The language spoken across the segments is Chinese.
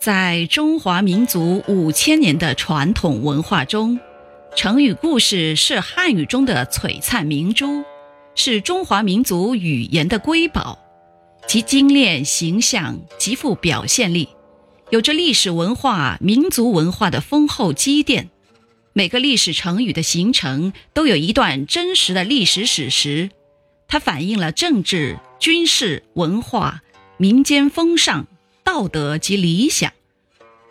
在中华民族五千年的传统文化中，成语故事是汉语中的璀璨明珠，是中华民族语言的瑰宝，其精炼形象，极富表现力，有着历史文化、民族文化的丰厚积淀。每个历史成语的形成都有一段真实的历史史实，它反映了政治、军事、文化、民间风尚。道德及理想，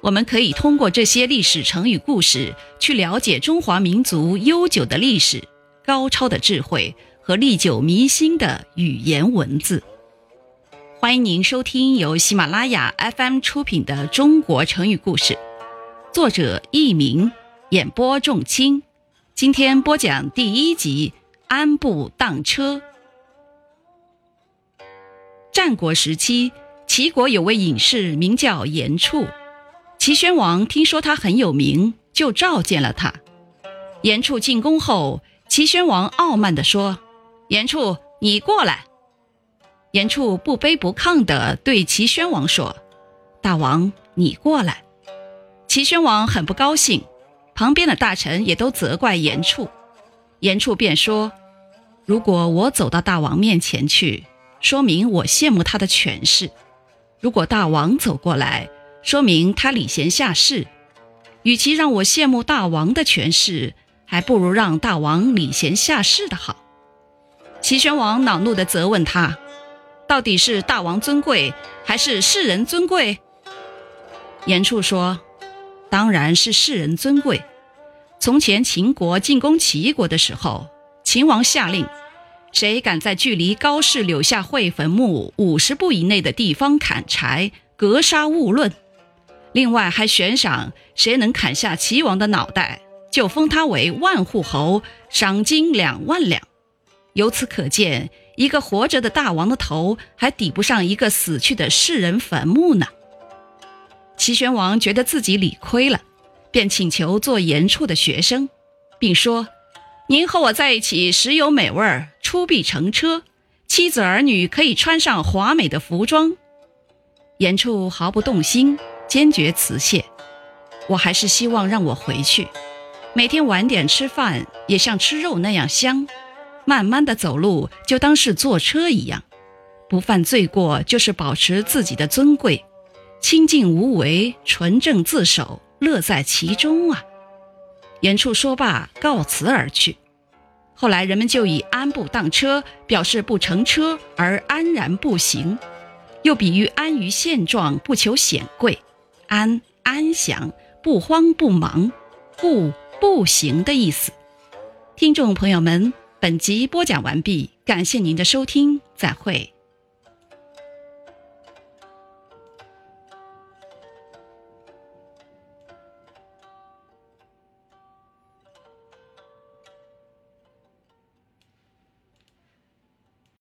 我们可以通过这些历史成语故事去了解中华民族悠久的历史、高超的智慧和历久弥新的语言文字。欢迎您收听由喜马拉雅 FM 出品的《中国成语故事》，作者佚名，演播仲卿。今天播讲第一集《安步当车》。战国时期。齐国有位隐士，名叫严处。齐宣王听说他很有名，就召见了他。严处进宫后，齐宣王傲慢地说：“严处，你过来。”严处不卑不亢地对齐宣王说：“大王，你过来。”齐宣王很不高兴，旁边的大臣也都责怪严处。严处便说：“如果我走到大王面前去，说明我羡慕他的权势。”如果大王走过来，说明他礼贤下士。与其让我羡慕大王的权势，还不如让大王礼贤下士的好。齐宣王恼怒地责问他：“到底是大王尊贵，还是世人尊贵？”严处说：“当然是世人尊贵。从前秦国进攻齐国的时候，秦王下令。”谁敢在距离高氏柳下惠坟墓五十步以内的地方砍柴，格杀勿论。另外还悬赏，谁能砍下齐王的脑袋，就封他为万户侯，赏金两万两。由此可见，一个活着的大王的头还抵不上一个死去的世人坟墓呢。齐宣王觉得自己理亏了，便请求做严处的学生，并说。您和我在一起，时有美味，出必乘车，妻子儿女可以穿上华美的服装。严处毫不动心，坚决辞谢。我还是希望让我回去，每天晚点吃饭，也像吃肉那样香。慢慢的走路，就当是坐车一样，不犯罪过，就是保持自己的尊贵，清静无为，纯正自守，乐在其中啊。严处说罢，告辞而去。后来人们就以“安步当车”表示不乘车而安然步行，又比喻安于现状，不求显贵，安安详，不慌不忙，不步行的意思。听众朋友们，本集播讲完毕，感谢您的收听，再会。